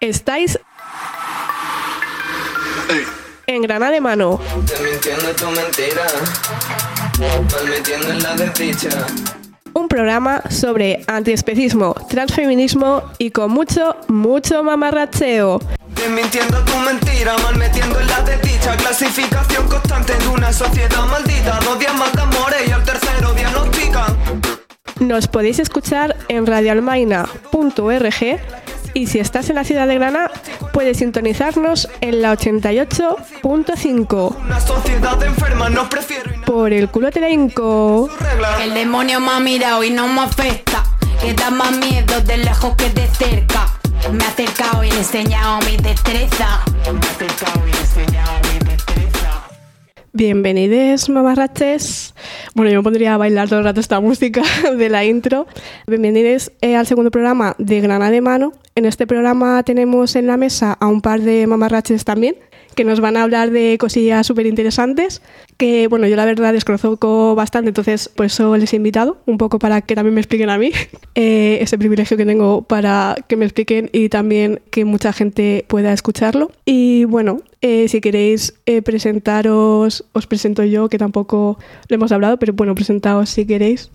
Estáis en Granada de Mano. Un programa sobre antiespecismo, transfeminismo y con mucho, mucho mamarracheo. Desmintiendo tu mentira, mal metiendo en la desdicha. Clasificación constante de una sociedad maldita. Dos días más de amores y al tercero diagnostican Nos podéis escuchar en radioalmaina.org y si estás en la ciudad de Granada, puedes sintonizarnos en la 88.5. Una sociedad enferma, no prefiero y no Por el culo te la regla El demonio me ha mirado y no me afecta. Que da más miedo de lejos que de cerca. Me ha acercado y le he enseñado mi destreza. Me ha acercado y enseñado. Bienvenidos, mamarraches. Bueno, yo me pondría a bailar todo el rato esta música de la intro. Bienvenidos eh, al segundo programa de Granada de Mano. En este programa tenemos en la mesa a un par de mamarraches también, que nos van a hablar de cosillas súper interesantes, que bueno, yo la verdad desconozco bastante, entonces por eso les he invitado, un poco para que también me expliquen a mí eh, ese privilegio que tengo para que me expliquen y también que mucha gente pueda escucharlo. Y bueno, eh, si queréis eh, presentaros, os presento yo, que tampoco lo hemos hablado, pero bueno, presentaos si queréis.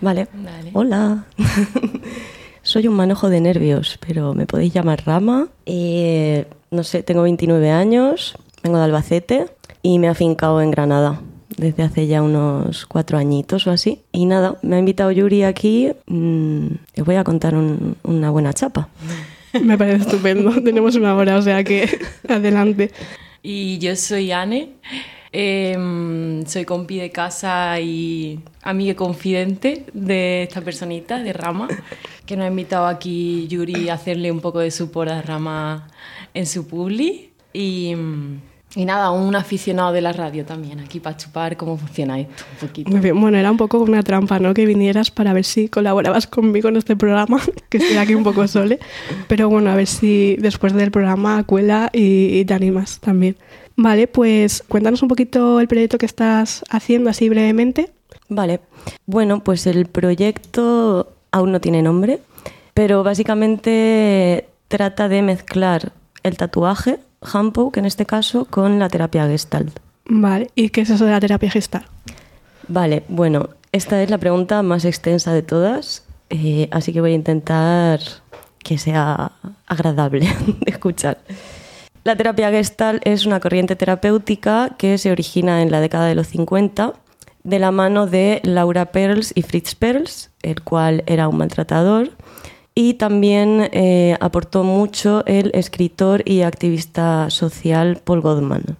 Vale. Hola. Soy un manojo de nervios, pero me podéis llamar Rama. Eh, no sé, tengo 29 años, vengo de Albacete y me he afincado en Granada desde hace ya unos cuatro añitos o así. Y nada, me ha invitado Yuri aquí. mm, os voy a contar un- una buena chapa. Me parece estupendo, tenemos una hora, o sea que adelante. Y yo soy Anne, em, soy compi de casa y amiga confidente de esta personita, de Rama, que nos ha invitado aquí Yuri a hacerle un poco de support a Rama en su publi. Y, mm, y nada, un aficionado de la radio también, aquí para chupar cómo funciona esto un poquito. Muy bien, bueno, era un poco una trampa, ¿no? Que vinieras para ver si colaborabas conmigo en este programa, que estoy aquí un poco sole. Pero bueno, a ver si después del programa cuela y, y te animas también. Vale, pues cuéntanos un poquito el proyecto que estás haciendo así brevemente. Vale. Bueno, pues el proyecto aún no tiene nombre, pero básicamente trata de mezclar el tatuaje, handpoke en este caso, con la terapia gestalt. Vale, ¿y qué es eso de la terapia gestal? Vale, bueno, esta es la pregunta más extensa de todas, eh, así que voy a intentar que sea agradable de escuchar. La terapia Gestalt es una corriente terapéutica que se origina en la década de los 50 de la mano de Laura Perls y Fritz Perls, el cual era un maltratador, y también eh, aportó mucho el escritor y activista social Paul Goldman.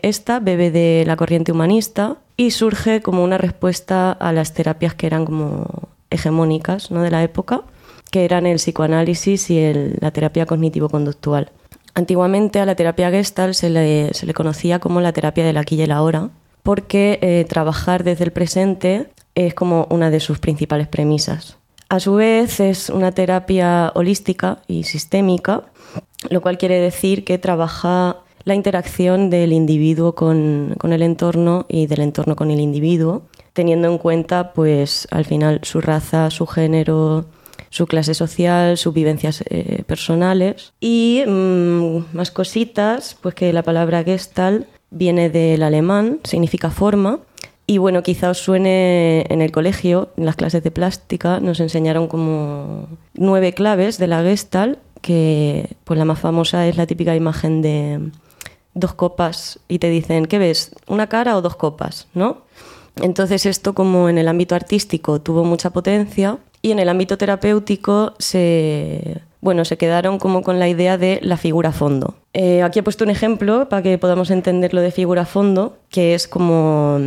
Esta bebe de la corriente humanista y surge como una respuesta a las terapias que eran como hegemónicas ¿no? de la época, que eran el psicoanálisis y la terapia cognitivo-conductual. Antiguamente a la terapia Gestalt se le, se le conocía como la terapia del aquí y el ahora, porque eh, trabajar desde el presente es como una de sus principales premisas. A su vez es una terapia holística y sistémica, lo cual quiere decir que trabaja la interacción del individuo con, el entorno y del entorno con el individuo, teniendo en cuenta, pues, al final su raza, su género, su clase social, sus vivencias eh, personales y mm, más cositas, pues que la palabra Gestalt viene del alemán, significa forma. Y bueno, quizá os suene en el colegio, en las clases de plástica, nos enseñaron como nueve claves de la Gestalt, que pues la más famosa es la típica imagen de dos copas y te dicen, ¿qué ves? ¿Una cara o dos copas? ¿No? Entonces esto como en el ámbito artístico tuvo mucha potencia y en el ámbito terapéutico se, bueno, se quedaron como con la idea de la figura fondo. Eh, aquí he puesto un ejemplo para que podamos entender lo de figura fondo, que es como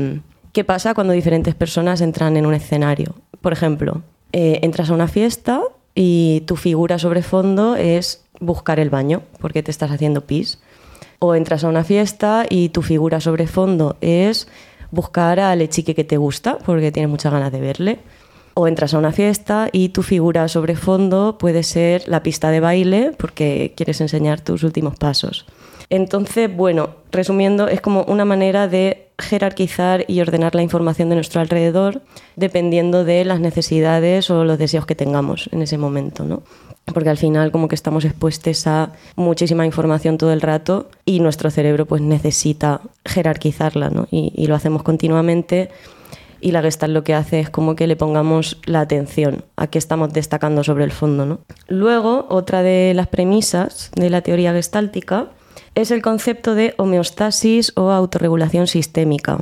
qué pasa cuando diferentes personas entran en un escenario. Por ejemplo, eh, entras a una fiesta y tu figura sobre fondo es buscar el baño porque te estás haciendo pis. O entras a una fiesta y tu figura sobre fondo es buscar al chique que te gusta porque tienes muchas ganas de verle. O entras a una fiesta y tu figura sobre fondo puede ser la pista de baile porque quieres enseñar tus últimos pasos. Entonces, bueno, resumiendo, es como una manera de jerarquizar y ordenar la información de nuestro alrededor dependiendo de las necesidades o los deseos que tengamos en ese momento, ¿no? Porque al final como que estamos expuestos a muchísima información todo el rato y nuestro cerebro pues necesita jerarquizarla, ¿no? Y, lo hacemos continuamente y la Gestalt lo que hace es como que le pongamos la atención a qué estamos destacando sobre el fondo. ¿no? Luego, otra de las premisas de la teoría gestáltica es el concepto de homeostasis o autorregulación sistémica.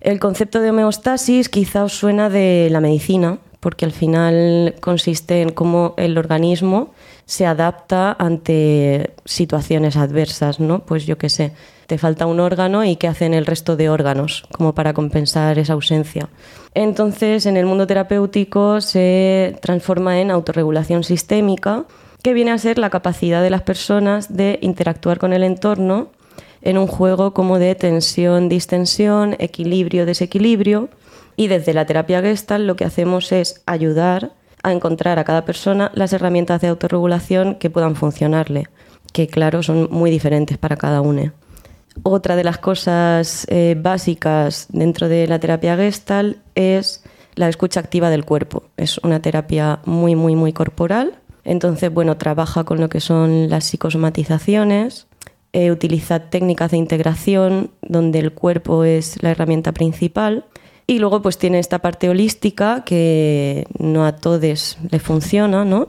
El concepto de homeostasis quizá os suena de la medicina, porque al final consiste en cómo el organismo se adapta ante situaciones adversas, ¿no? Pues yo qué sé, te falta un órgano y qué hacen el resto de órganos como para compensar esa ausencia. Entonces, en el mundo terapéutico se transforma en autorregulación sistémica, que viene a ser la capacidad de las personas de interactuar con el entorno en un juego como de tensión, distensión, equilibrio, desequilibrio. Y desde la terapia Gestalt lo que hacemos es ayudar a encontrar a cada persona las herramientas de autorregulación que puedan funcionarle, que claro son muy diferentes para cada uno. Otra de las cosas eh, básicas dentro de la terapia Gestalt es la escucha activa del cuerpo. Es una terapia muy, muy, muy corporal. Entonces, bueno, trabaja con lo que son las psicosomatizaciones, eh, utiliza técnicas de integración donde el cuerpo es la herramienta principal. Y luego pues tiene esta parte holística que no a todos le funciona, ¿no?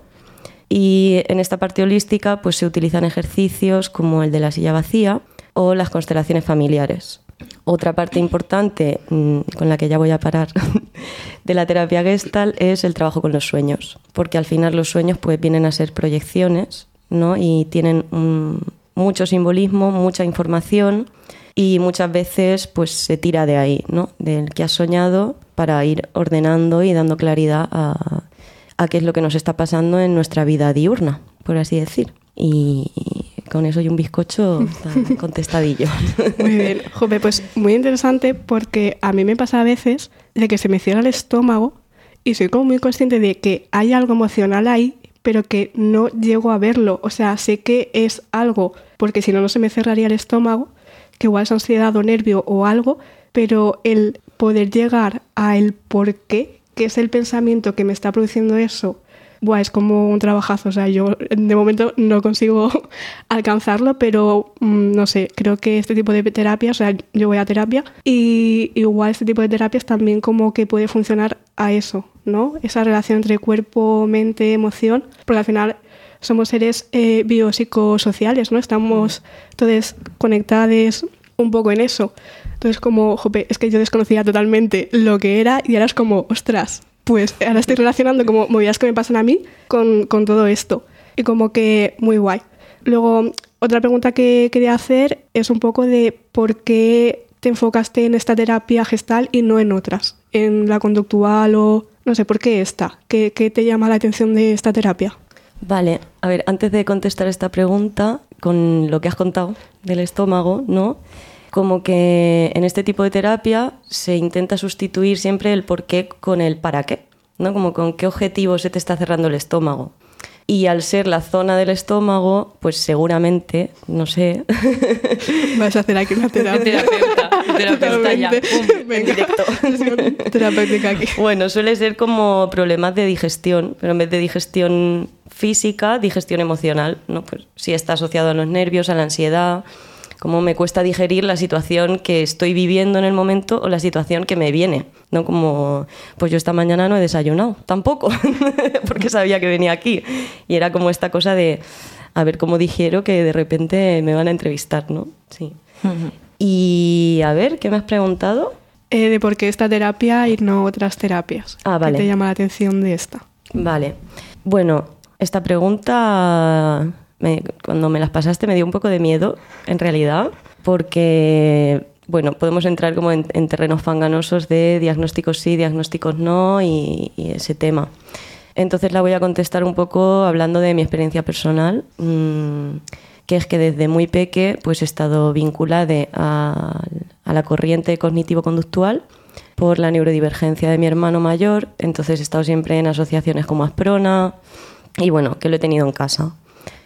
Y en esta parte holística pues se utilizan ejercicios como el de la silla vacía, o las constelaciones familiares. Otra parte importante mm, con la que ya voy a parar de la terapia gestal es el trabajo con los sueños, porque al final los sueños pues vienen a ser proyecciones ¿no? y tienen mucho simbolismo, mucha información y muchas veces pues se tira de ahí, ¿no? del que has soñado para ir ordenando y dando claridad a, a qué es lo que nos está pasando en nuestra vida diurna, por así decir. Y, con eso y un bizcocho contestadillo. Muy bien. Jope, pues muy interesante porque a mí me pasa a veces de que se me cierra el estómago y soy como muy consciente de que hay algo emocional ahí, pero que no llego a verlo. O sea, sé que es algo, porque si no, no se me cerraría el estómago, que igual es ansiedad o nervio o algo, pero el poder llegar a el por qué, que es el pensamiento que me está produciendo eso, Buah, es como un trabajazo. O sea, yo de momento no consigo alcanzarlo, pero mm, no sé, creo que este tipo de terapia, o sea, yo voy a terapia y igual este tipo de terapias también como que puede funcionar a eso, ¿no? Esa relación entre cuerpo, mente, emoción, porque al final somos seres eh, biopsicosociales, ¿no? Estamos todos conectados un poco en eso. Entonces, como, jope, es que yo desconocía totalmente lo que era y ahora es como, ostras, pues ahora estoy relacionando como movidas que me pasan a mí con, con todo esto. Y como que muy guay. Luego, otra pregunta que quería hacer es un poco de por qué te enfocaste en esta terapia gestal y no en otras, en la conductual o no sé, ¿por qué esta? ¿Qué, qué te llama la atención de esta terapia? Vale, a ver, antes de contestar esta pregunta, con lo que has contado del estómago, ¿no? Como que en este tipo de terapia se intenta sustituir siempre el por qué con el para qué, ¿no? Como con qué objetivo se te está cerrando el estómago. Y al ser la zona del estómago, pues seguramente, no sé. Vas a hacer aquí una terapia. terapeuta, terapeuta ya. Pum, Venga. Terapéutica aquí. Bueno, suele ser como problemas de digestión, pero en vez de digestión física, digestión emocional, ¿no? Pues si está asociado a los nervios, a la ansiedad, cómo me cuesta digerir la situación que estoy viviendo en el momento o la situación que me viene. No como, pues yo esta mañana no he desayunado, tampoco, porque sabía que venía aquí. Y era como esta cosa de, a ver cómo digiero que de repente me van a entrevistar, ¿no? Sí. Y a ver, ¿qué me has preguntado? Eh, de por qué esta terapia y no otras terapias. Ah, vale. ¿Qué te llama la atención de esta? Vale. Bueno, esta pregunta me- cuando me las pasaste me dio un poco de miedo, en realidad, porque, bueno, podemos entrar como en, en terrenos fanganosos de diagnósticos sí, diagnósticos no y, y ese tema. Entonces la voy a contestar un poco hablando de mi experiencia personal, mm, que es que desde muy peque pues he estado vinculada a, a la corriente cognitivo-conductual por la neurodivergencia de mi hermano mayor, entonces he estado siempre en asociaciones como Asprona y bueno, que lo he tenido en casa.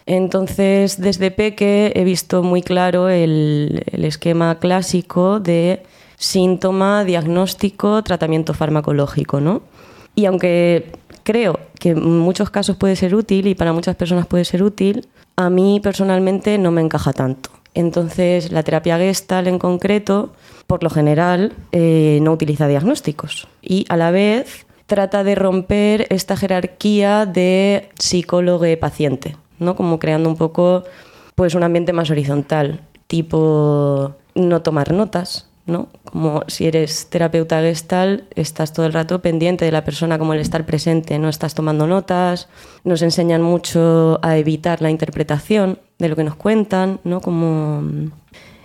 Entonces, desde peque he visto muy claro el, esquema clásico de síntoma, diagnóstico, tratamiento farmacológico, ¿no? Y aunque creo que en muchos casos puede ser útil y para muchas personas puede ser útil, a mí personalmente no me encaja tanto. Entonces, la terapia gestal en concreto, por lo general, eh, no utiliza diagnósticos y a la vez trata de romper esta jerarquía de psicólogo-paciente, ¿no? Como creando un poco pues un ambiente más horizontal, tipo no tomar notas, ¿no? Como si eres terapeuta gestal, estás todo el rato pendiente de la persona, como el estar presente, no estás tomando notas, nos enseñan mucho a evitar la interpretación de lo que nos cuentan, ¿no? Como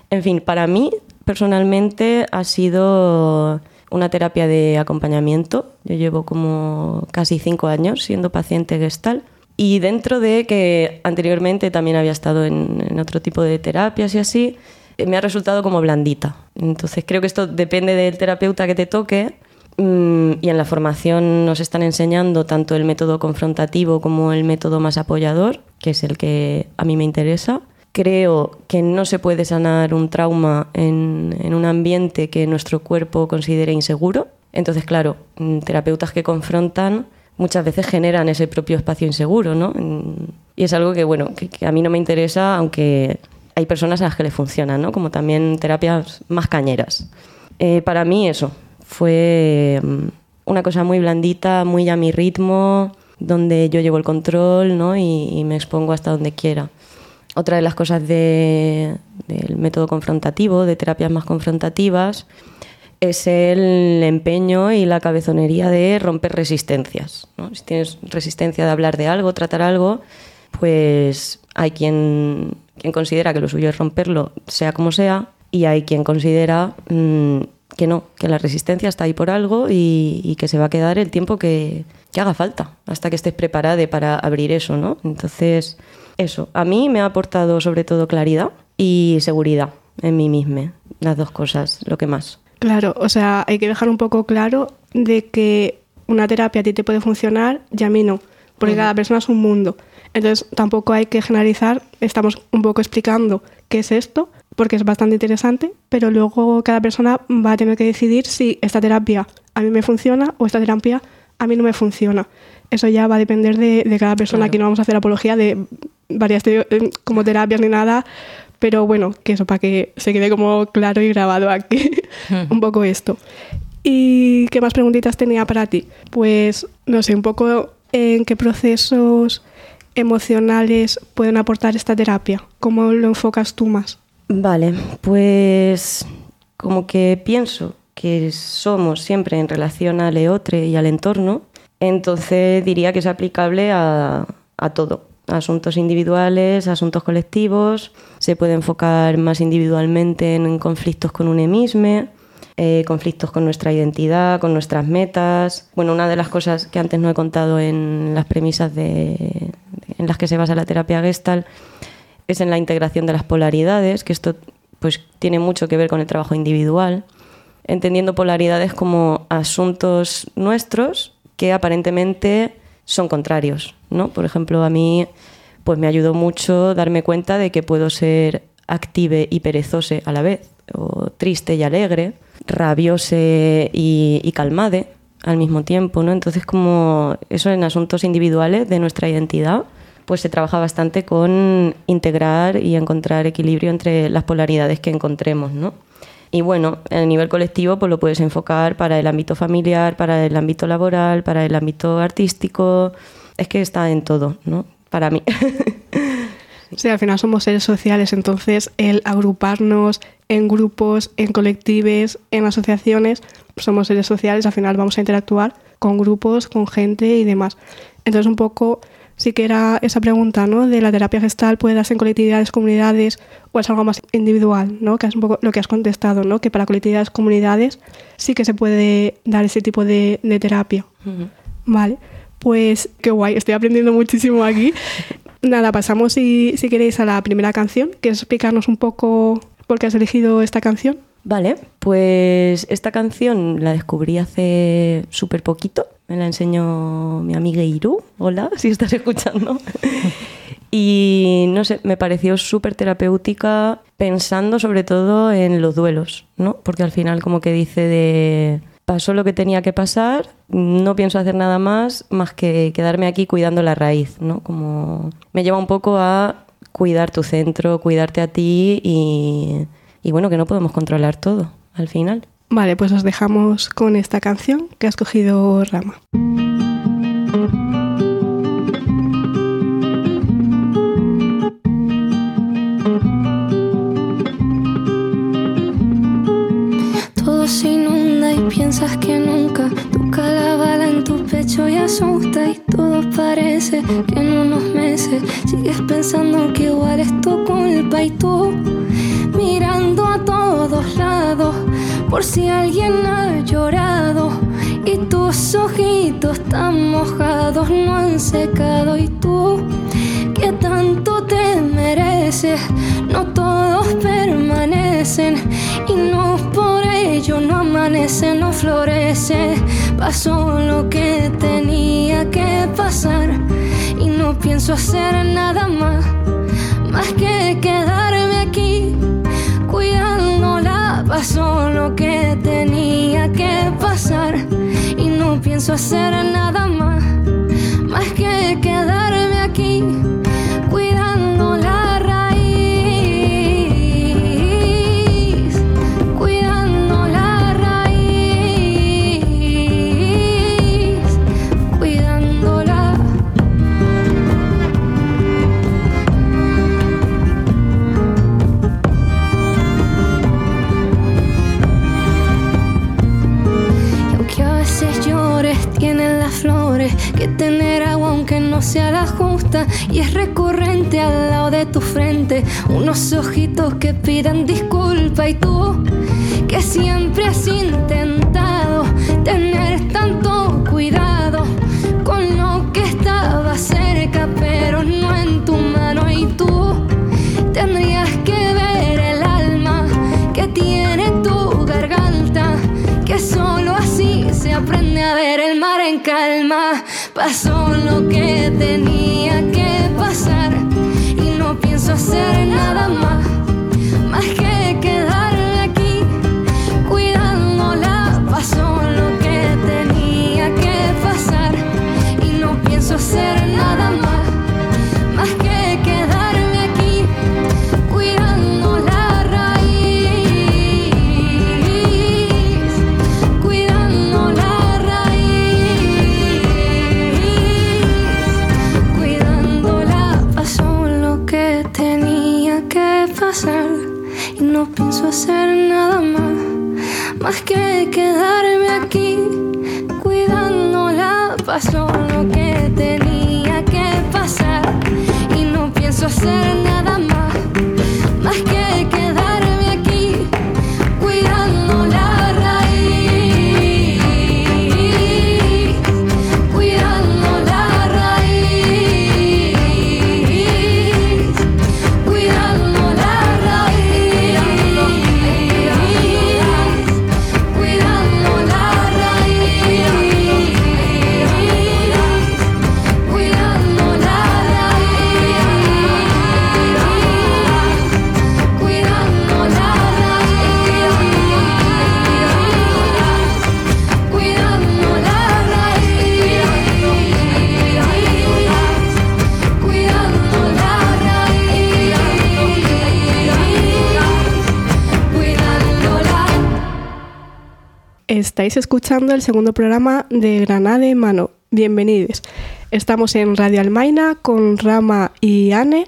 en fin, para mí personalmente ha sido una terapia de acompañamiento. Yo llevo como casi cinco años siendo paciente gestal. Y dentro de que anteriormente también había estado en, otro tipo de terapias y así, me ha resultado como blandita. Entonces creo que esto depende del terapeuta que te toque mm, y en la formación nos están enseñando tanto el método confrontativo como el método más apoyador, que es el que a mí me interesa. Creo que no se puede sanar un trauma en, en un ambiente que nuestro cuerpo considere inseguro. Entonces, claro, mm, terapeutas que confrontan muchas veces generan ese propio espacio inseguro, ¿no? Y es algo que, bueno, que a mí no me interesa, aunque hay personas a las que le funcionan, ¿no? como también terapias más cañeras. Eh, para mí eso fue mm, una cosa muy blandita, muy a mi ritmo, donde yo llevo el control ¿no? y, me expongo hasta donde quiera. Otra de las cosas del método confrontativo, de terapias más confrontativas, es el empeño y la cabezonería de romper resistencias. Si tienes resistencia de hablar de algo, tratar algo, pues hay quien quien considera que lo suyo es romperlo, sea como sea, y hay quien considera mm, que no, que la resistencia está ahí por algo y, que se va a quedar el tiempo que, que, haga falta, hasta que estés preparada para abrir eso, ¿no? Entonces, eso, a mí me ha aportado sobre todo claridad y seguridad en mí misma, las dos cosas, lo que más. Claro, o sea, hay que dejar un poco claro de que una terapia a ti te puede funcionar y a mí no, porque cada persona es un mundo. Entonces tampoco hay que generalizar, estamos un poco explicando qué es esto, porque es bastante interesante, pero luego cada persona va a tener que decidir si esta terapia a mí me funciona o esta terapia a mí no me funciona. Eso ya va a depender de, cada persona. Aquí no vamos a hacer apología de varias eh, como terapias ni nada, pero bueno, que eso para que se quede como claro y grabado aquí un poco esto. ¿Y qué más preguntitas tenía para ti? Pues no sé, un poco en qué procesos emocionales pueden aportar esta terapia? ¿Cómo lo enfocas tú más? Vale, pues como que pienso que somos siempre en relación al eotre y al entorno, entonces diría que es aplicable a, a todo, asuntos individuales, asuntos colectivos, se puede enfocar más individualmente en conflictos con un emisme, eh, conflictos con nuestra identidad, con nuestras metas. Bueno, una de las cosas que antes no he contado en las premisas de, en las que se basa la terapia gestal es en la integración de las polaridades, que esto pues tiene mucho que ver con el trabajo individual, entendiendo polaridades como asuntos nuestros que aparentemente son contrarios, ¿no? Por ejemplo, a mí pues me ayudó mucho darme cuenta de que puedo ser active y perezose a la vez, o triste y alegre, rabiose y, calmade al mismo tiempo, ¿no? Entonces, como eso en asuntos individuales de nuestra identidad, pues se trabaja bastante con integrar y encontrar equilibrio entre las polaridades que encontremos, ¿no? Y bueno, a nivel colectivo, pues lo puedes enfocar para el ámbito familiar, para el ámbito laboral, para el ámbito artístico. Es que está en todo, ¿no? Para mí. Sí, al final somos seres sociales, entonces el agruparnos en grupos, en colectivos, en asociaciones, somos seres sociales, al final vamos a interactuar con grupos, con gente y demás. Entonces un poco sí que era esa pregunta, ¿no? De la terapia gestal puede darse en colectividades, comunidades o es algo más individual, ¿no? Que es un poco lo que has contestado, ¿no? Que para colectividades, comunidades sí que se puede dar ese tipo de, terapia. Vale. Pues qué guay, estoy aprendiendo muchísimo aquí. Nada, pasamos si, si queréis a la primera canción. ¿Quieres explicarnos un poco por qué has elegido esta canción? Vale, pues esta canción la descubrí hace súper poquito. Me la enseñó mi amiga Iru. Hola, si estás escuchando. Y no sé, me pareció súper terapéutica pensando sobre todo en los duelos, ¿no? Porque al final como que dice de pasó lo que tenía que pasar, no pienso hacer nada más más que quedarme aquí cuidando la raíz, ¿no? Como me lleva un poco a cuidar tu centro, cuidarte a ti y, y bueno, que no podemos controlar todo al final. Vale, pues os dejamos con esta canción que ha escogido Rama. Todo se inunda y piensas que nunca toca la bala en tu pecho y asusta y todo parece que en unos meses sigues pensando que igual es tu culpa y tú mirando todos lados por si alguien ha llorado y tus ojitos tan mojados no han secado y tú que tanto te mereces no todos permanecen y no por ello no amanece no florece. Pasó lo que tenía que pasar y no pienso hacer nada más más que quedarme aquí cuidándola pasó lo que tenía que pasar. Y no pienso hacer nada más más que quedarme aquí la justa. Y es recurrente al lado de tu frente unos ojitos que pidan disculpa. Y tú, que siempre has intentado tener tanto cuidado con lo que estaba cerca, pero no calma. Pasó lo que tenía que pasar y no pienso hacer nada más hacer nada más, más que quedarme aquí cuidándola. Pasó lo que tenía que pasar y no pienso hacer nada Estáis escuchando el segundo programa de Granada en Mano. Bienvenidos. Estamos en Radio Almaina con Rama y Anne.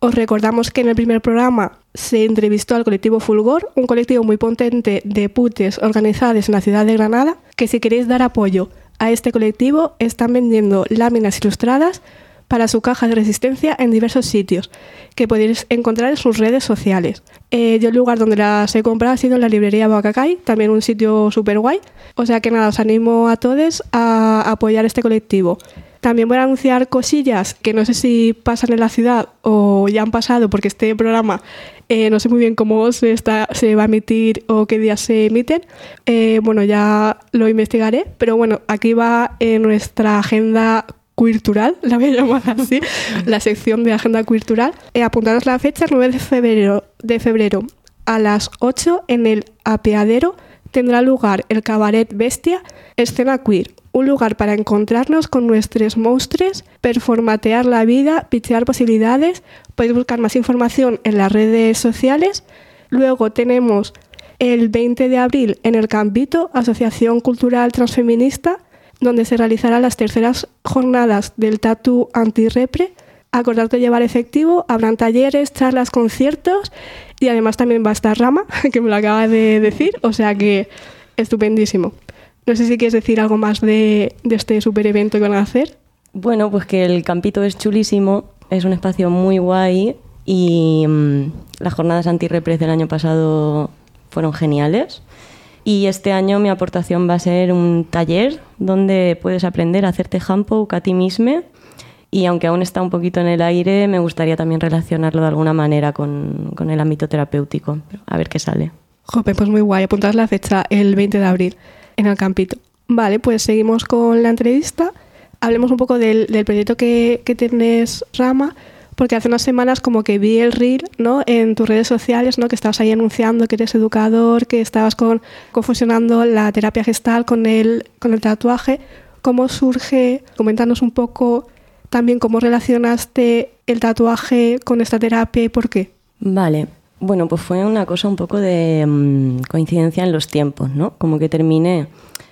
Os recordamos que en el primer programa se entrevistó al colectivo Fulgor, un colectivo muy potente de putes organizados en la ciudad de Granada, que si queréis dar apoyo a este colectivo están vendiendo láminas ilustradas para su caja de resistencia en diversos sitios, que podéis encontrar en sus redes sociales. Eh, yo el lugar donde las he comprado ha sido en la librería Bacacay, también un sitio súper guay. O sea que nada, os animo a todos a apoyar este colectivo. También voy a anunciar cosillas que no sé si pasan en la ciudad o ya han pasado, porque este programa eh, no sé muy bien cómo se, está, se va a emitir o qué días se emiten. Eh, bueno, ya lo investigaré, pero bueno, aquí va eh, nuestra agenda cultural, la voy a llamar así, la sección de agenda cultural. Eh, apuntaros la fecha, 9 de febrero, de febrero a las 8 en el apeadero tendrá lugar el cabaret Bestia, escena queer, un lugar para encontrarnos con nuestros monstruos, performatear la vida, pichear posibilidades. Podéis buscar más información en las redes sociales. Luego tenemos el 20 de abril en el Campito, Asociación Cultural Transfeminista, donde se realizarán las terceras jornadas del Tatu Antirrepre. Acordarte llevar efectivo, habrán talleres, charlas, conciertos y además también va a estar Rama, que me lo acaba de decir, o sea que estupendísimo. No sé si quieres decir algo más de, de este super evento que van a hacer. Bueno, pues que el campito es chulísimo, es un espacio muy guay y mm, las jornadas antirrepres del año pasado fueron geniales. Y este año mi aportación va a ser un taller donde puedes aprender a hacerte hampo a ti mismo. Y aunque aún está un poquito en el aire, me gustaría también relacionarlo de alguna manera con, con el ámbito terapéutico. A ver qué sale. Jope, pues muy guay. Apuntad la fecha el 20 de abril en el campito. Vale, pues seguimos con la entrevista. Hablemos un poco del, del proyecto que, que tienes, Rama, porque hace unas semanas como que vi el reel, ¿no? En tus redes sociales, ¿no? Que estabas ahí anunciando que eres educador, que estabas con, confusionando la terapia gestal con el, con el tatuaje. ¿Cómo surge? Coméntanos un poco también cómo relacionaste el tatuaje con esta terapia y por qué. Vale, bueno, pues fue una cosa un poco de mm, coincidencia en los tiempos, ¿no? Como que terminé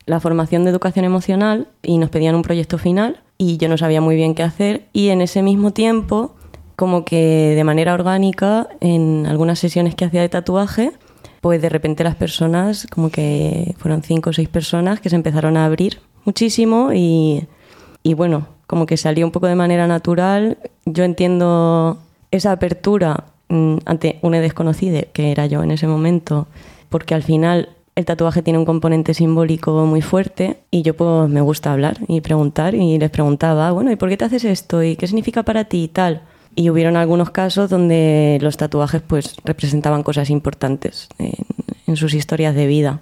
la formación de educación emocional y nos pedían un proyecto final y yo no sabía muy bien qué hacer y en ese mismo tiempo, como que de manera orgánica, en algunas sesiones que hacía de tatuaje, pues de repente las personas, como que fueron cinco o seis personas que se empezaron a abrir muchísimo y, y bueno, como que salió un poco de manera natural. Yo entiendo esa apertura mm, ante una desconocida, que era yo en ese momento, porque al final el tatuaje tiene un componente simbólico muy fuerte y yo pues me gusta hablar y preguntar y les preguntaba, bueno, ¿y por qué te haces esto? ¿Y qué significa para ti y tal? Y hubieron algunos casos donde los tatuajes pues representaban cosas importantes en, en sus historias de vida.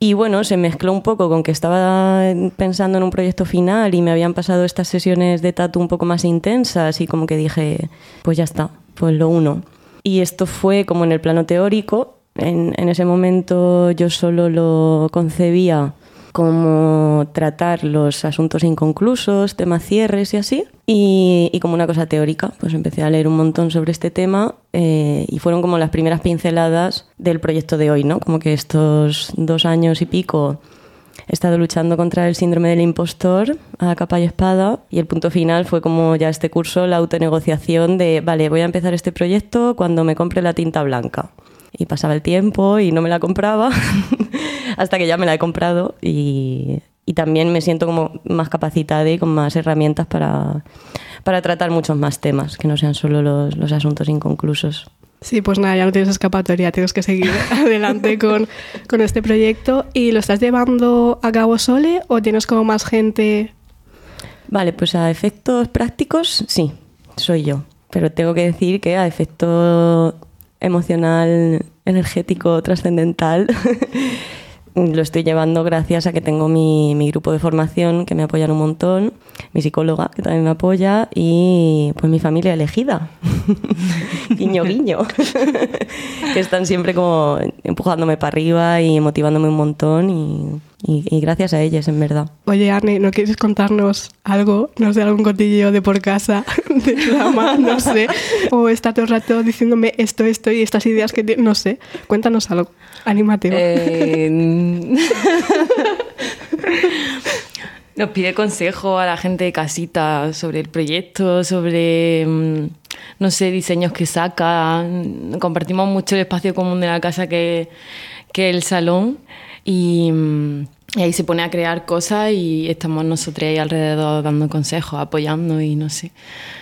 Y bueno, se mezcló un poco con que estaba pensando en un proyecto final y me habían pasado estas sesiones de tatu un poco más intensas y como que dije, pues ya está, pues lo uno. Y esto fue como en el plano teórico. En, en ese momento yo solo lo concebía como tratar los asuntos inconclusos, temas cierres y así. Y, y, como una cosa teórica, pues empecé a leer un montón sobre este tema eh, y fueron como las primeras pinceladas del proyecto de hoy, ¿no? Como que estos dos años y pico he estado luchando contra el síndrome del impostor a capa y espada y el punto final fue como ya este curso, la autonegociación de, vale, voy a empezar este proyecto cuando me compre la tinta blanca. Y pasaba el tiempo y no me la compraba hasta que ya me la he comprado y, y, también me siento como más capacitada y con más herramientas para, para tratar muchos más temas, que no sean solo los, los asuntos inconclusos. Sí, pues nada, ya no tienes escapatoria, tienes que seguir adelante con, con, este proyecto. ¿Y lo estás llevando a cabo sole o tienes como más gente? Vale, pues a efectos prácticos, sí, soy yo. Pero tengo que decir que a efecto emocional, energético, trascendental, lo estoy llevando gracias a que tengo mi, mi, grupo de formación que me apoyan un montón, mi psicóloga que también me apoya y pues mi familia elegida, guiño guiño, que están siempre como empujándome para arriba y motivándome un montón y, y, y, gracias a ellas, en verdad. Oye, Arne, ¿no quieres contarnos algo? No sé, algún cotilleo de por casa, de drama, no sé. O está todo el rato diciéndome esto, esto y estas ideas que... No sé. Cuéntanos algo. Anímate. Eh... Nos pide consejo a la gente de casita sobre el proyecto, sobre, no sé, diseños que saca. Compartimos mucho el espacio común de la casa que, que el salón. Y, y, ahí se pone a crear cosas y estamos nosotros ahí alrededor dando consejos, apoyando y no sé.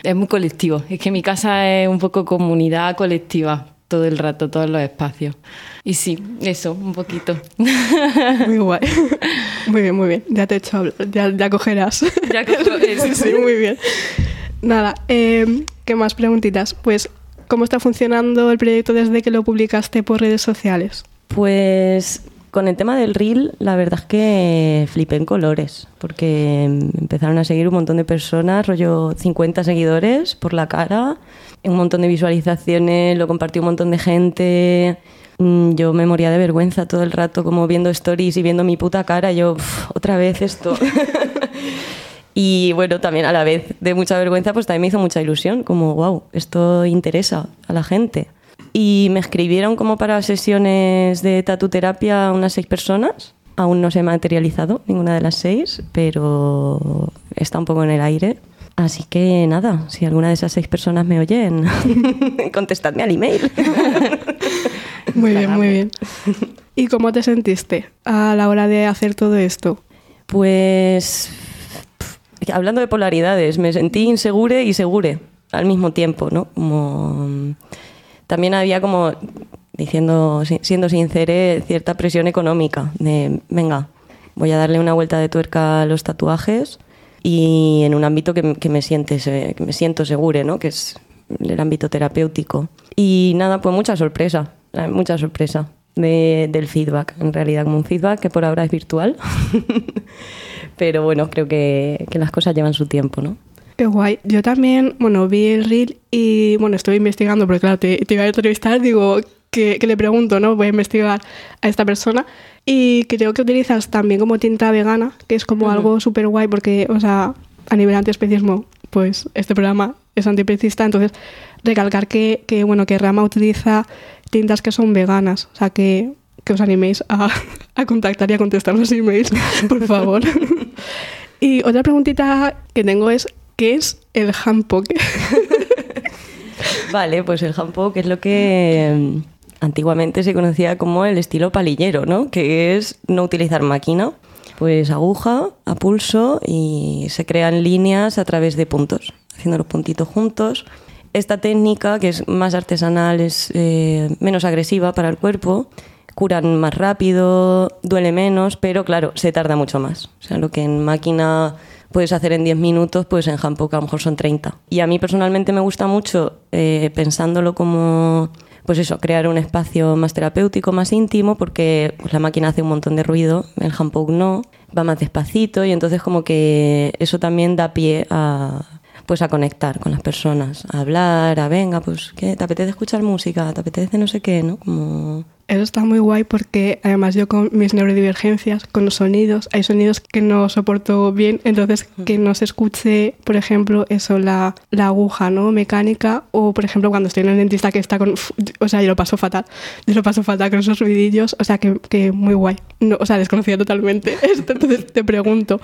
Es muy colectivo. Es que mi casa es un poco comunidad colectiva todo el rato, todos los espacios. Y sí, eso, un poquito. Muy guay. Muy bien, muy bien. Ya te he hecho hablar, ya, ya cogerás. Ya eso. Sí, muy bien. Nada, eh, ¿qué más preguntitas? Pues, ¿cómo está funcionando el proyecto desde que lo publicaste por redes sociales? Pues con el tema del reel, la verdad es que flipé en colores, porque empezaron a seguir un montón de personas, rollo 50 seguidores por la cara, un montón de visualizaciones, lo compartió un montón de gente. Mm, Yo me moría de vergüenza todo el rato, como viendo stories y viendo mi puta cara. Yo, "Uf, otra vez esto. y bueno, también a la vez de mucha vergüenza, pues también me hizo mucha ilusión, como, wow, esto interesa a la gente. Y me escribieron como para sesiones de tatuterapia unas seis personas. Aún no se ha materializado ninguna de las seis, pero está un poco en el aire. Así que nada, si alguna de esas seis personas me oyen, contestadme al email. Muy bien, muy bien. ¿Y cómo te sentiste a la hora de hacer todo esto? Pues pf, hablando de polaridades, me sentí insegure y segure al mismo tiempo, ¿no? Como también había como diciendo, si- siendo sincera, cierta presión económica de, venga, voy a darle una vuelta de tuerca a los tatuajes y en un ámbito que, me siento segure, ¿no? Que es el ámbito terapéutico. Y nada, pues mucha sorpresa, eh, mucha sorpresa de- del feedback, en realidad como un feedback que por ahora es virtual. Pero bueno, creo que, que las cosas llevan su tiempo, ¿no? Qué guay. Yo también, bueno, vi el reel y, bueno, estoy investigando, porque claro, te, te iba a entrevistar, digo, que, que le pregunto, ¿no? Voy a investigar a esta persona. Y creo que utilizas también como tinta vegana, que es como algo súper guay, porque, o sea, a nivel antiespecismo, pues este programa es antiespecista, entonces recalcar que, que, bueno, que Rama utiliza tintas que son veganas, o sea, que, que os animéis a, a contactar y a contestar los emails, por favor. y otra preguntita que tengo es, ¿qué es el handpoke? Vale, pues el handpoke es lo que mm, antiguamente se conocía como el estilo palillero, ¿no? Que es no utilizar máquina, pues aguja a pulso y se crean líneas a través de puntos, haciendo los puntitos juntos. Esta técnica, que es más artesanal, es eh, menos agresiva para el cuerpo, curan más rápido, duele menos, pero claro, se tarda mucho más. O sea, lo que en máquina puedes hacer en 10 minutos, pues en handpoke a lo mejor son 30. Y a mí personalmente me gusta mucho, eh, pensándolo como, pues eso, crear un espacio más terapéutico, más íntimo, porque pues, la máquina hace un montón de ruido, el handpoke no, va más despacito y entonces como que eso también da pie a pues a conectar con las personas, a hablar, a venga, pues ¿qué? ¿Te apetece escuchar música? ¿Te apetece no sé qué? ¿no? Como Eso está muy guay porque además yo con mis neurodivergencias, con los sonidos, hay sonidos que no soporto bien, entonces que no se escuche, por ejemplo, eso, la, la aguja ¿no? mecánica o, por ejemplo, cuando estoy en el dentista que está con... O sea, yo lo paso fatal, yo lo paso fatal con esos ruidillos, o sea, que, que muy guay. No, o sea, desconocía totalmente esto, entonces te pregunto.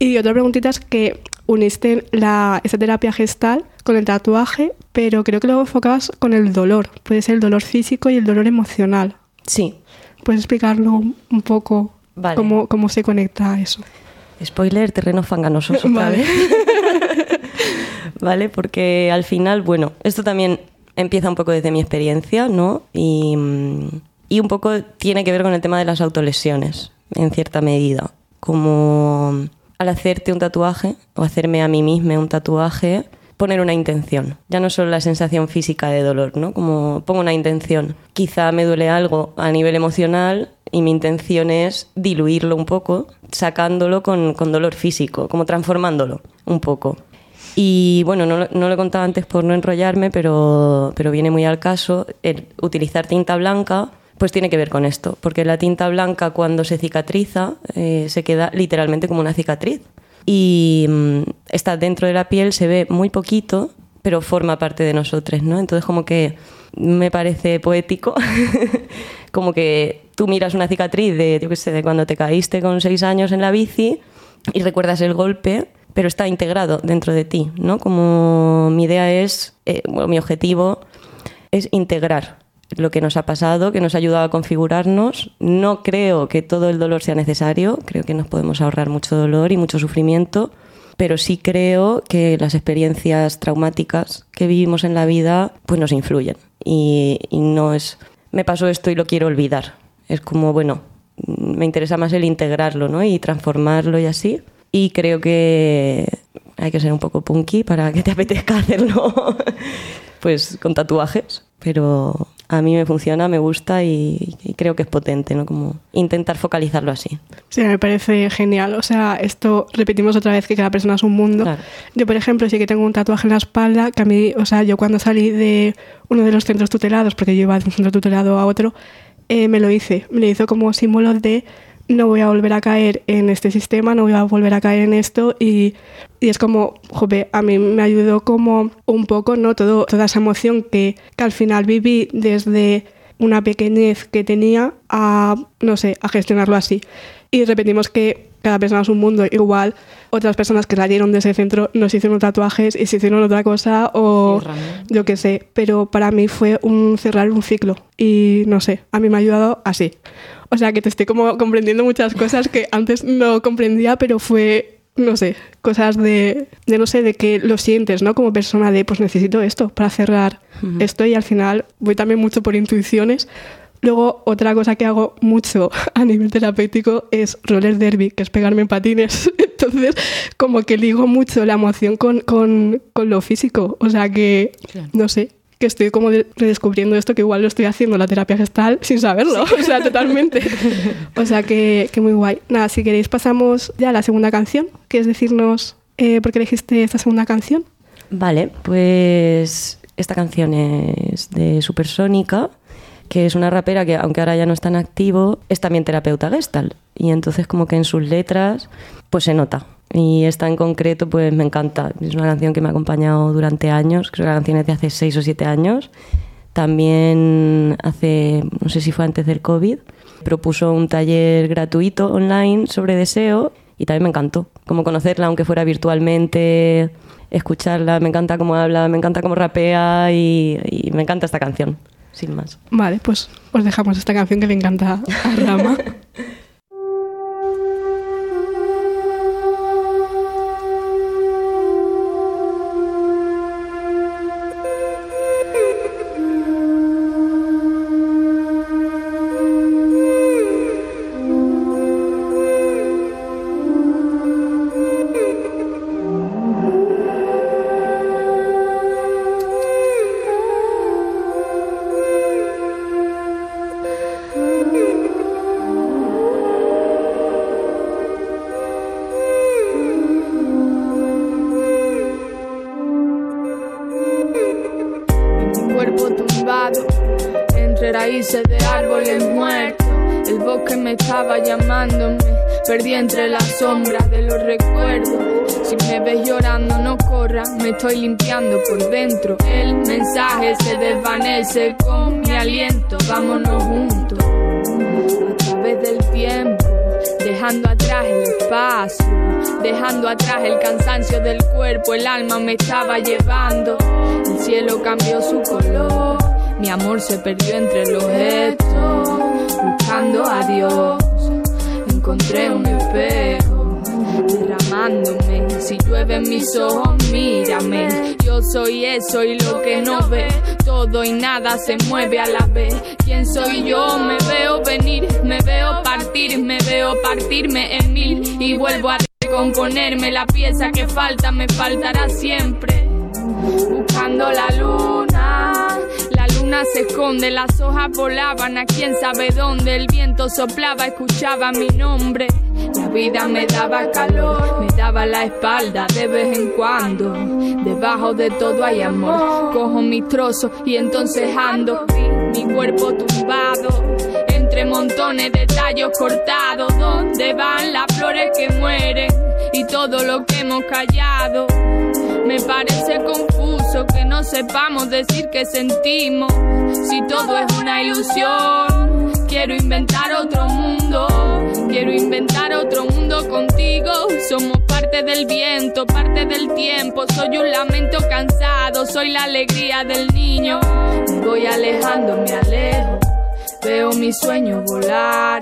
Y otra preguntita es que uniste la, esta terapia gestal con el tatuaje, pero creo que lo enfocabas con el dolor. Puede ser el dolor físico y el dolor emocional. sí, ¿Puedes explicarlo un poco Vale. cómo, cómo se conecta a eso? Spoiler, terrenos fanganosos otra Vale. vez. vale, porque al final, bueno, esto también empieza un poco desde mi experiencia, ¿no? Y, y un poco tiene que ver con el tema de las autolesiones, en cierta medida. Como al hacerte un tatuaje, o hacerme a mí misma un tatuaje, poner una intención. Ya no solo la sensación física de dolor, ¿no? Como pongo una intención. Quizá me duele algo a nivel emocional y mi intención es diluirlo un poco, sacándolo con, con dolor físico, como transformándolo un poco. Y bueno, no, no lo he contado antes por no enrollarme, pero, pero viene muy al caso. El utilizar tinta blanca, pues tiene que ver con esto, porque la tinta blanca cuando se cicatriza eh, se queda literalmente como una cicatriz. Y mm, está dentro de la piel, se ve muy poquito, pero forma parte de nosotros, ¿no? Entonces como que me parece poético, como que tú miras una cicatriz de, yo qué sé, de cuando te caíste con seis años en la bici y recuerdas el golpe, pero está integrado dentro de ti, ¿no? Como mi idea es, eh, bueno, mi objetivo es integrar lo que nos ha pasado, que nos ha ayudado a configurarnos. No creo que todo el dolor sea necesario, creo que nos podemos ahorrar mucho dolor y mucho sufrimiento, pero sí creo que las experiencias traumáticas que vivimos en la vida pues nos influyen y, y no es me pasó esto y lo quiero olvidar. Es como, bueno, me interesa más el integrarlo ¿no? y transformarlo y así. Y creo que hay que ser un poco punky para que te apetezca hacerlo pues con tatuajes, pero a mí me funciona, me gusta y, y creo que es potente, ¿no? Como intentar focalizarlo así. Sí, me parece genial. O sea, esto repetimos otra vez que cada persona es un mundo. Claro. Yo, por ejemplo, sí que tengo un tatuaje en la espalda que a mí, o sea, yo cuando salí de uno de los centros tutelados, porque yo iba de un centro tutelado a otro, eh, me lo hice. Me lo hizo como símbolo de no voy a volver a caer en este sistema, no voy a volver a caer en esto y, y es como, jope, a mí me ayudó como un poco, ¿no? Todo, toda esa emoción que, que al final viví desde una pequeñez que tenía a, no sé, a gestionarlo así. Y repetimos que cada persona es un mundo. Igual otras personas que salieron de ese centro no se hicieron tatuajes y se hicieron otra cosa o yo qué sé. Pero para mí fue un cerrar un ciclo y no sé, a mí me ha ayudado así. O sea que te estoy como comprendiendo muchas cosas que antes no comprendía, pero fue, no sé, cosas de, de no sé, de que lo sientes, ¿no? Como persona de, pues necesito esto para cerrar esto y al final voy también mucho por intuiciones. Luego, otra cosa que hago mucho a nivel terapéutico es roller derby, que es pegarme en patines. Entonces, como que ligo mucho la emoción con, con, con lo físico. O sea que, Claro. no sé, que estoy como de- redescubriendo esto, que igual lo estoy haciendo la terapia gestal sin saberlo. O sea, totalmente. O sea que, que muy guay. Nada, si queréis pasamos ya a la segunda canción. ¿Quieres decirnos eh, por qué elegiste esta segunda canción? Vale, pues esta canción es de Supersónica, que es una rapera que, aunque ahora ya no está en activo, es también terapeuta gestal. Y entonces como que en sus letras, pues se nota. Y esta en concreto, pues me encanta. Es una canción que me ha acompañado durante años, creo que la canción es de hace seis o siete años. También hace, no sé si fue antes del COVID, propuso un taller gratuito online sobre deseo y también me encantó. Como conocerla, aunque fuera virtualmente, escucharla, me encanta cómo habla, me encanta cómo rapea y, y me encanta esta canción, sin más. Vale, pues os dejamos esta canción que le encanta a Rama. sombras de los recuerdos. Si me ves llorando, no corras, me estoy limpiando por dentro. El mensaje se desvanece con mi aliento, vámonos juntos a través del tiempo, dejando atrás el espacio, dejando atrás el cansancio del cuerpo, el alma me estaba llevando, el cielo cambió su color, mi amor se perdió entre los gestos, buscando a Dios, encontré un espejo Si llueve mis ojos, mírame. Yo soy eso y lo que no ve. Todo y nada se mueve a la vez. ¿Quién soy yo? Me veo venir, me veo partir, me veo partirme en mil. Y vuelvo a recomponerme. La pieza que falta me faltará siempre. Buscando la luna. La luna se esconde, las hojas volaban a quién sabe dónde. El viento soplaba, escuchaba mi nombre. La vida me daba calor, me daba la espalda de vez en cuando. Debajo de todo hay amor. Cojo mis trozos y entonces ando. Mi cuerpo tumbado entre montones de tallos cortados. ¿Dónde van las flores que mueren y todo lo que hemos callado? Me parece confuso que no sepamos decir que sentimos. Si todo es una ilusión, quiero inventar otro mundo. Quiero inventar otro mundo contigo. Somos parte del viento, parte del tiempo. Soy un lamento cansado, soy la alegría del niño. Voy alejando, me alejo. Veo mis sueños volar,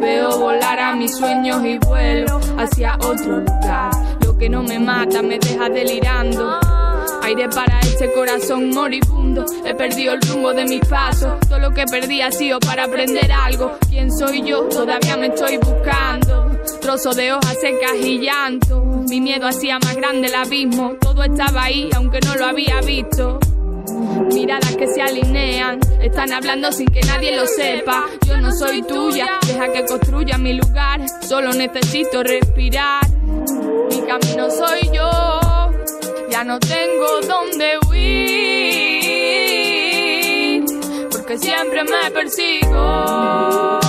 veo volar a mis sueños y vuelo hacia otro lugar. Lo que no me mata me deja delirando. Aire para este corazón moribundo. He perdido el rumbo de mis pasos. Todo lo que perdí ha sido para aprender algo. ¿Quién soy yo? Todavía me estoy buscando. Trozo de hojas secas y llanto. Mi miedo hacía más grande el abismo. Todo estaba ahí, aunque no lo había visto. Miradas que se alinean, están hablando sin que nadie lo sepa. Yo no soy tuya, deja que construya mi lugar. Solo necesito respirar. Mi camino soy yo, ya no tengo dónde huir. Porque siempre me persigo.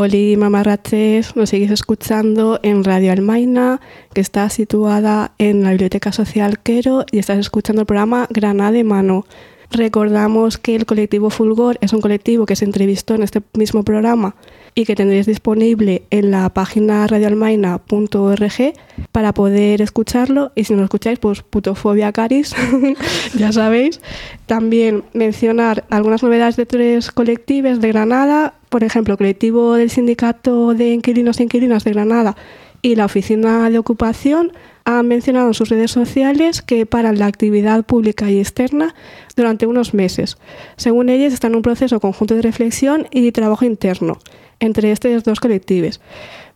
Oli mamarraches, nos seguís escuchando en Radio Almaina, que está situada en la Biblioteca Social Quero y estás escuchando el programa Granada de Mano. Recordamos que el colectivo Fulgor es un colectivo que se entrevistó en este mismo programa y que tendréis disponible en la página radioalmaina.org para poder escucharlo. Y si no lo escucháis, pues putofobia caris, ya sabéis. También mencionar algunas novedades de tres colectivos de Granada, por ejemplo, el colectivo del Sindicato de Inquilinos e Inquilinas de Granada y la Oficina de Ocupación han mencionado en sus redes sociales que paran la actividad pública y externa durante unos meses. Según ellos, están en un proceso conjunto de reflexión y trabajo interno entre estos dos colectivos.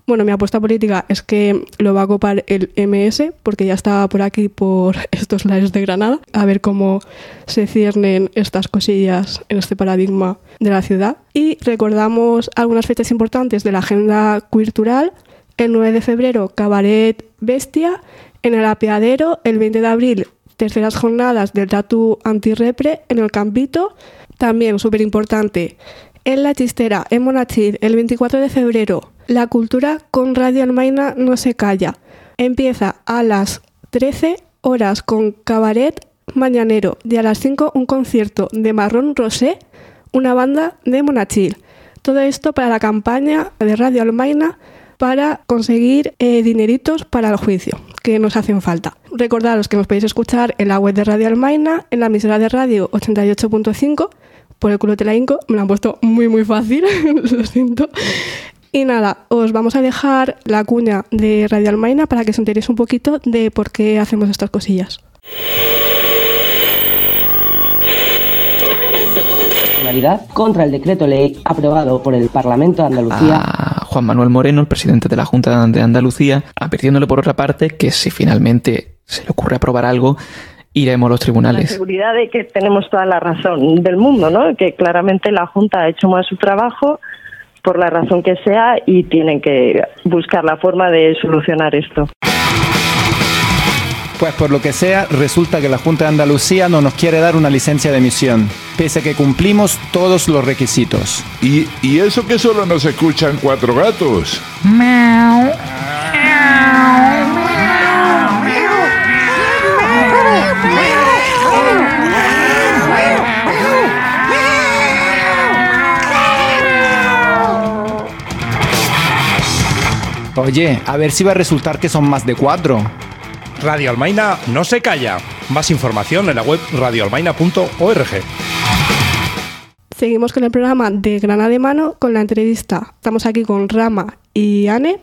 Bueno, mi apuesta política es que lo va a copar el MS, porque ya estaba por aquí, por estos lares de Granada, a ver cómo se ciernen estas cosillas en este paradigma de la ciudad. Y recordamos algunas fechas importantes de la agenda cultural. El 9 de febrero, Cabaret Bestia. En el Apeadero, el 20 de abril, terceras jornadas del Tatu Antirrepre en el Campito. También, súper importante, en La Chistera, en Monachid, el 24 de febrero, la cultura con Radio Almaina no se calla. Empieza a las 13 horas con cabaret mañanero y a las 5 un concierto de Marrón Rosé, una banda de Monachil. Todo esto para la campaña de Radio Almaina para conseguir eh, dineritos para el juicio, que nos hacen falta. Recordaros que nos podéis escuchar en la web de Radio Almaina, en la emisora de radio 88.5, por el culo te la hinco, me lo han puesto muy muy fácil, lo siento. Y nada, os vamos a dejar la cuña de Radio Almaina para que os enteréis un poquito de por qué hacemos estas cosillas. Contra el decreto ley aprobado por el Parlamento de Andalucía. a Juan Manuel Moreno, el presidente de la Junta de Andalucía, advirtiéndole por otra parte que si finalmente se le ocurre aprobar algo, iremos a los La tribunales. seguridad de que tenemos toda la razón del mundo, ¿no? Que claramente la Junta ha hecho mal su trabajo por la razón que sea y tienen que buscar la forma de solucionar esto. Pues por lo que sea, resulta que la Junta de Andalucía no nos quiere dar una licencia de emisión, pese a que cumplimos todos los requisitos. ¿Y, y eso que solo nos escuchan cuatro gatos? Oye, a ver si va a resultar que son más de cuatro. Radio Almaina no se calla. Más información en la web radioalmaina.org. Seguimos con el programa de Granada de Mano con la entrevista. Estamos aquí con Rama y Anne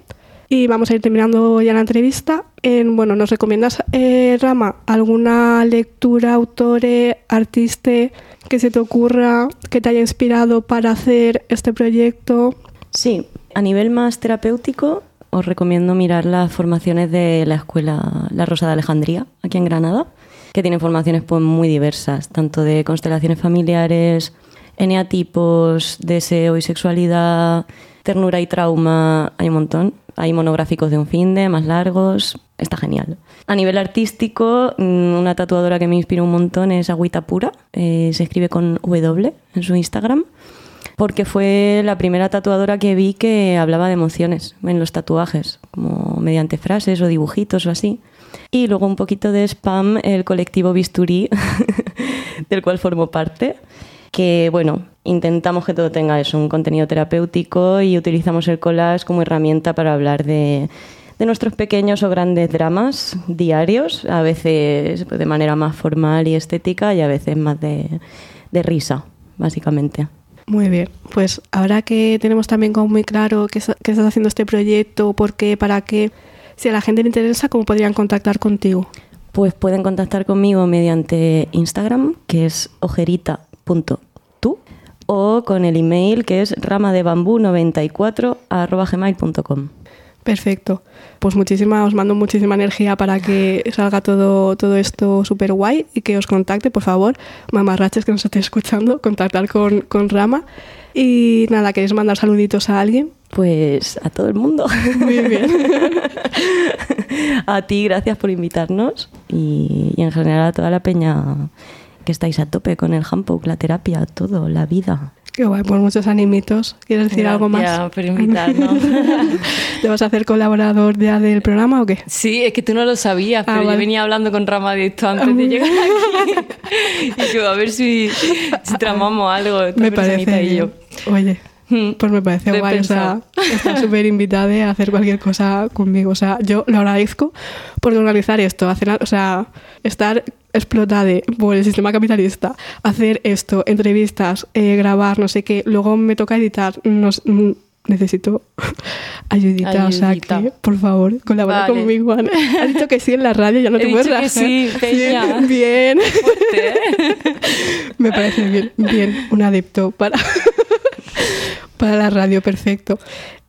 y vamos a ir terminando ya la entrevista. En, bueno, ¿nos recomiendas, eh, Rama, alguna lectura, autore, artista que se te ocurra, que te haya inspirado para hacer este proyecto? Sí, a nivel más terapéutico os recomiendo mirar las formaciones de la escuela La Rosa de Alejandría, aquí en Granada, que tienen formaciones pues, muy diversas, tanto de constelaciones familiares, eneatipos, deseo y sexualidad, ternura y trauma, hay un montón. Hay monográficos de un fin de, más largos, está genial. A nivel artístico, mm, una tatuadora que me inspira un montón es Agüita Pura, eh, se escribe con W en su Instagram porque fue la primera tatuadora que vi que hablaba de emociones en los tatuajes, como mediante frases o dibujitos o así. Y luego un poquito de spam, el colectivo Bisturí, del cual formo parte que bueno, intentamos que todo tenga eso, un contenido terapéutico y utilizamos el collage como herramienta para hablar de, de nuestros pequeños o grandes dramas diarios, a veces de manera más formal y estética y a veces más de, de risa, básicamente. Muy bien, pues ahora que tenemos también como muy claro qué, es- qué estás haciendo este proyecto, por qué, para qué, si a la gente le interesa, ¿cómo podrían contactar contigo? Pues pueden contactar conmigo mediante Instagram, que es ojerita.tu, o con el email que es ramadebambú94 Perfecto. Pues muchísima, os mando muchísima energía para que salga todo, todo esto súper guay y que os contacte, por favor, mamarraches que nos esté escuchando, contactar con, con Rama. Y nada, ¿queréis mandar saluditos a alguien? Pues a todo el mundo. Muy bien. a ti, gracias por invitarnos y, y en general a toda la peña que estáis a tope con el handbook, la terapia, todo, la vida. Qué guay, pues muchos animitos. ¿Quieres decir algo más? Gracias por invitarnos. ¿Te vas a hacer colaborador ya del programa o qué? Sí, es que tú no lo sabías, Ah, pero vale. yo venía hablando con Rama de esto antes de llegar aquí. y yo, a ver si, si tramamos algo, esta Me parece y yo. Oye, pues me parece guay. O sea, está súper invitada a hacer cualquier cosa conmigo. O sea, yo lo agradezco por organizar esto, hacer, o sea, estar explotada por el sistema capitalista, hacer esto, entrevistas, eh, grabar, no sé qué, luego me toca editar, nos- mm, necesito ayudita, o sea Ayudita. que, por favor, colabora Vale. conmigo. Ana. Has dicho que sí en la radio, ya no He te puedes rajar. sí, peña. Bien, bien. ¿eh? Me parece bien, bien, un adepto para, para la radio, perfecto.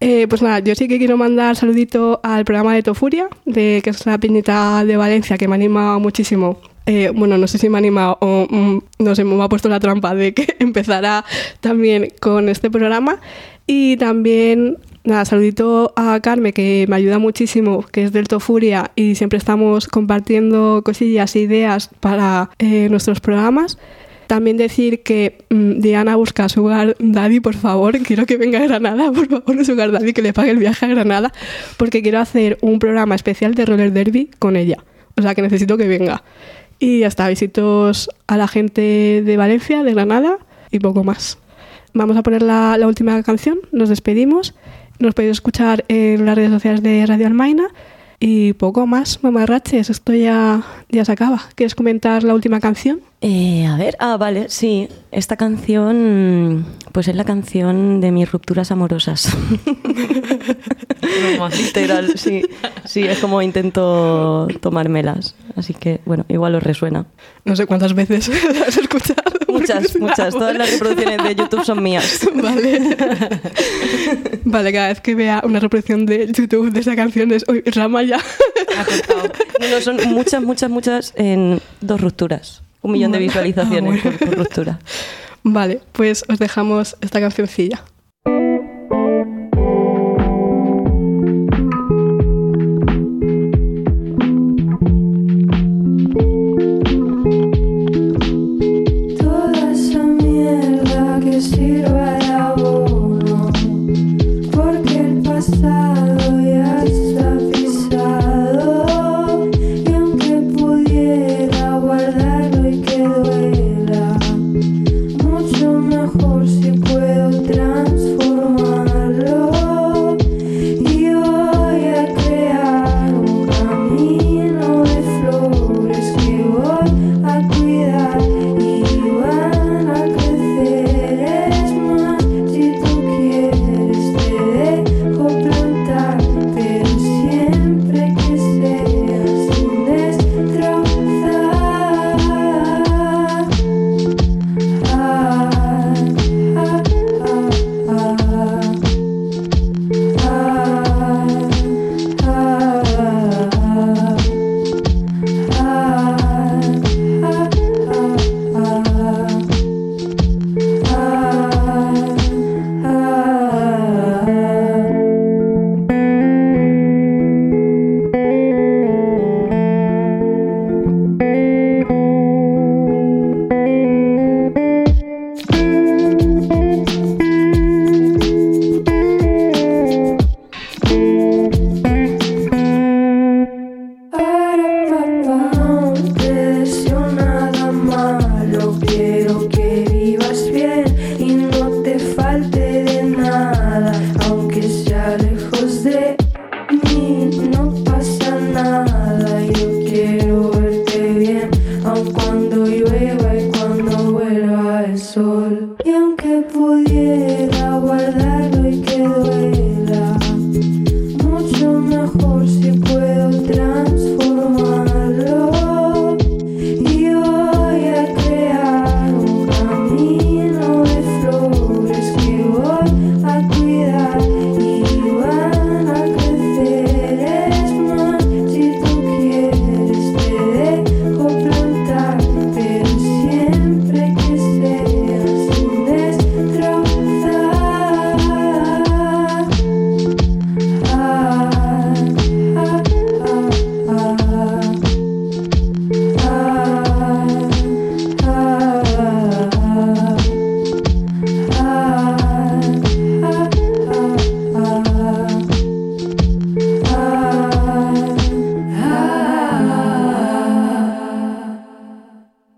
Eh, pues nada, yo sí que quiero mandar saludito al programa de Tofuria, de, que es la piñita de Valencia, que me ha animado muchísimo. Eh, bueno, no sé si me ha animado o mm, no sé, me ha puesto la trampa de que empezará también con este programa. Y también, nada, saludito a Carmen, que me ayuda muchísimo, que es del Tofuria, y siempre estamos compartiendo cosillas e ideas para eh, nuestros programas. También decir que mm, Diana busca a Sugar Daddy, por favor. Quiero que venga a Granada, por favor, Sugar Daddy, que le pague el viaje a Granada, porque quiero hacer un programa especial de roller derby con ella. O sea que necesito que venga. Y ya está, besitos a la gente de Valencia, de Granada y poco más. Vamos a poner la, la última canción, nos despedimos. Nos podéis escuchar en las redes sociales de Radio Almaina y poco más, mamarraches. Esto ya, ya se acaba. ¿Quieres comentar la última canción? Eh, a ver, ah, vale, sí. Esta canción, pues es la canción de mis rupturas amorosas. Literal, sí. Sí, es como intento tomármelas. Así que, bueno, igual os resuena. No sé cuántas veces has escuchado. Muchas, muchas. Todas las reproducciones de YouTube son mías. Vale. Vale, cada vez que vea una reproducción de YouTube de esa canción es, uy, Rama ya. No, no, son muchas, muchas, muchas en dos rupturas. Un millón de visualizaciones Ah, bueno. por, por ruptura. Vale, pues os dejamos esta cancioncilla.